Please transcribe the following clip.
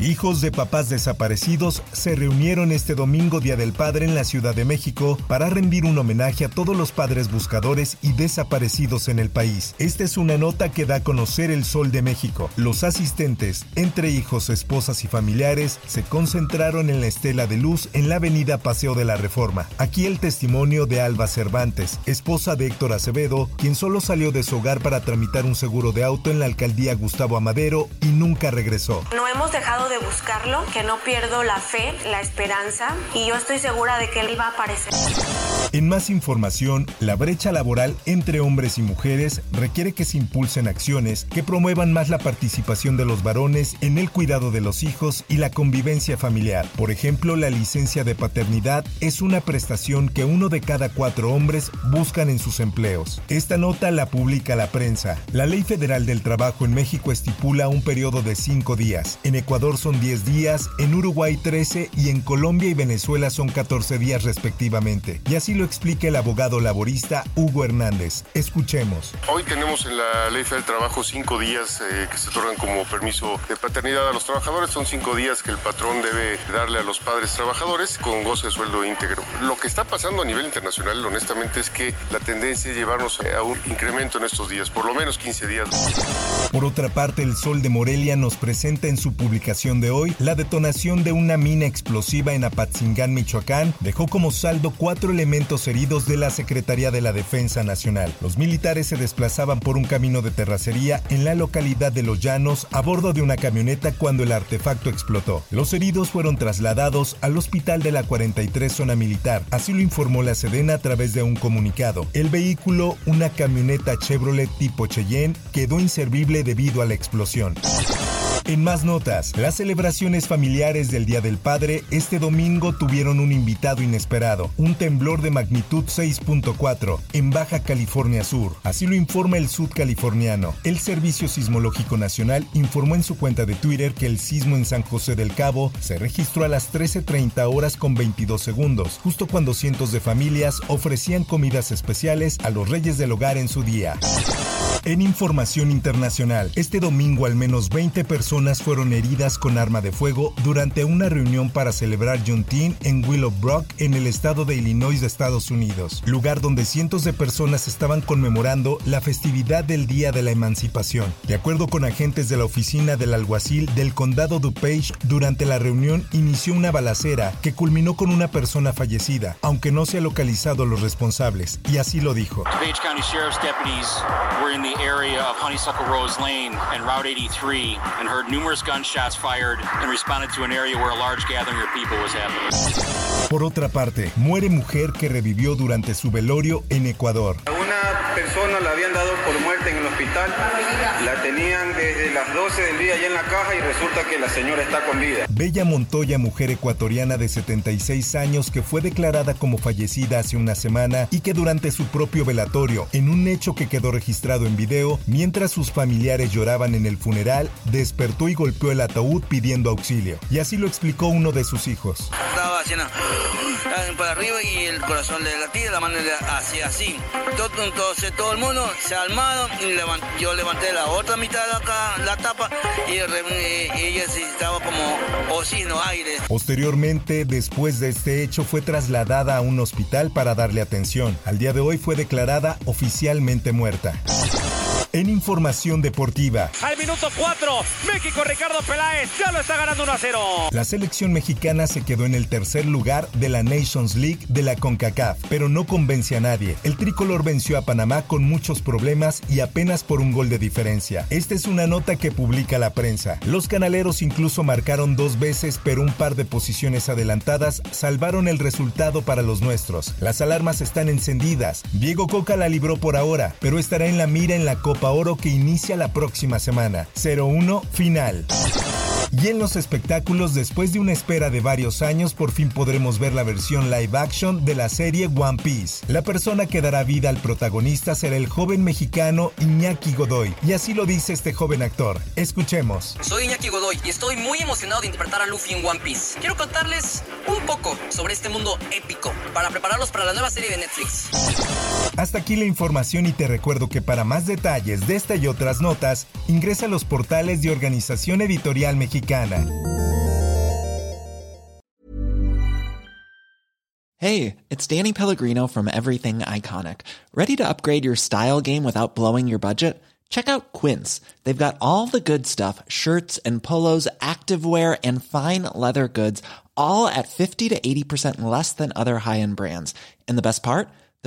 Hijos de papás desaparecidos se reunieron este domingo Día del Padre en la Ciudad de México para rendir un homenaje a todos los padres buscadores y desaparecidos en el país. Esta es una nota que da a conocer el Sol de México. Los asistentes, entre hijos, esposas y familiares, se concentraron en la estela de luz en la avenida Paseo de la Reforma. Aquí el testimonio de Alba Cervantes, esposa de Héctor Acevedo, quien solo salió de su hogar para tramitar un seguro de auto en la alcaldía Gustavo Amadero y nunca regresó. No hemos dejado de buscarlo, que no pierdo la fe, la esperanza y yo estoy segura de que él va a aparecer. En más información, la brecha laboral entre hombres y mujeres requiere que se impulsen acciones que promuevan más la participación de los varones en el cuidado de los hijos y la convivencia familiar. Por ejemplo, la licencia de paternidad es una prestación que uno de cada cuatro hombres buscan en sus empleos. Esta nota la publica la prensa. La Ley Federal del Trabajo en México estipula un periodo de cinco días. En Ecuador son 10 días, en Uruguay 13 y en Colombia y Venezuela son 14 días respectivamente. Y así lo explica el abogado laborista Hugo Hernández. Escuchemos. Hoy tenemos en la Ley del Trabajo cinco días eh, que se otorgan como permiso de paternidad a los trabajadores. Son cinco días que el patrón debe darle a los padres trabajadores con goce de sueldo íntegro. Lo que está pasando a nivel internacional, honestamente, es que la tendencia es llevarnos a un incremento en estos días, por lo menos 15 días. Por otra parte, el Sol de Morelia nos presenta en su publicación de hoy la detonación de una mina explosiva en Apatzingán, Michoacán, dejó como saldo cuatro elementos heridos de la Secretaría de la Defensa Nacional. Los militares se desplazaban por un camino de terracería en la localidad de Los Llanos a bordo de una camioneta cuando el artefacto explotó. Los heridos fueron trasladados al hospital de la 43 zona militar, así lo informó la Sedena a través de un comunicado. El vehículo, una camioneta Chevrolet tipo Cheyenne, quedó inservible debido a la explosión. En más notas, las celebraciones familiares del Día del Padre este domingo tuvieron un invitado inesperado, un temblor de magnitud 6.4 en Baja California Sur. Así lo informa el sudcaliforniano. El Servicio Sismológico Nacional informó en su cuenta de Twitter que el sismo en San José del Cabo se registró a las 13.30 horas con 22 segundos, justo cuando cientos de familias ofrecían comidas especiales a los reyes del hogar en su día. En información internacional, este domingo al menos 20 personas fueron heridas con arma de fuego durante una reunión para celebrar Juneteenth en Willowbrook, en el estado de Illinois Estados Unidos, lugar donde cientos de personas estaban conmemorando la festividad del Día de la Emancipación. De acuerdo con agentes de la oficina del alguacil del condado DuPage, durante la reunión inició una balacera que culminó con una persona fallecida, aunque no se ha localizado los responsables, y así lo dijo. DuPage County Sheriff's deputies were in the area of Honeysuckle Rose Lane and Route 83 and heard numerous gunshots fired and responded to an area where a large gathering of people was happening. Por otra parte, muere mujer que revivió durante su velorio en Ecuador. Persona la habían dado por muerta en el hospital, la tenían desde las 12 del día allá en la caja y resulta que la señora está con vida. Bella Montoya, mujer ecuatoriana de 76 años que fue declarada como fallecida hace una semana y que durante su propio velatorio, en un hecho que quedó registrado en video, mientras sus familiares lloraban en el funeral, despertó y golpeó el ataúd pidiendo auxilio. Y así lo explicó uno de sus hijos. Estaba haciendo para arriba y el corazón le latía, la mano le hacía así. Entonces todo el mundo se ha armado y levant, yo levanté la otra mitad de acá, la tapa y, y ella estaba como oxígeno, aire. Posteriormente, después de este hecho, fue trasladada a un hospital para darle atención. Al día de hoy fue declarada oficialmente muerta. En información deportiva. Al minuto 4, México Ricardo Peláez ya lo está ganando 1 a 0. La selección mexicana se quedó en el tercer lugar de la Nations League de la CONCACAF, pero no convence a nadie. El tricolor venció a Panamá con muchos problemas y apenas por un gol de diferencia. Esta es una nota que publica la prensa. Los canaleros incluso marcaron dos veces, pero un par de posiciones adelantadas salvaron el resultado para los nuestros. Las alarmas están encendidas. Diego Coca la libró por ahora, pero estará en la mira en la Copa Oro que inicia la próxima semana. 0-1 final. Y en los espectáculos, después de una espera de varios años, por fin podremos ver la versión live action de la serie One Piece. La persona que dará vida al protagonista será el joven mexicano Iñaki Godoy, y así lo dice este joven actor. Escuchemos. Soy Iñaki Godoy y estoy muy emocionado de interpretar a Luffy en One Piece. Quiero contarles un poco sobre este mundo épico para prepararlos para la nueva serie de Netflix. Hasta aquí la información y te recuerdo que para más detalles de esta y otras notas, ingresa a los portales de Organización Editorial Mexicana. Hey, it's Danny Pellegrino from Everything Iconic. Ready to upgrade your style game without blowing your budget? Check out Quince. They've got all the good stuff shirts and polos, activewear, and fine leather goods, all at 50 to 80% less than other high end brands. And the best part?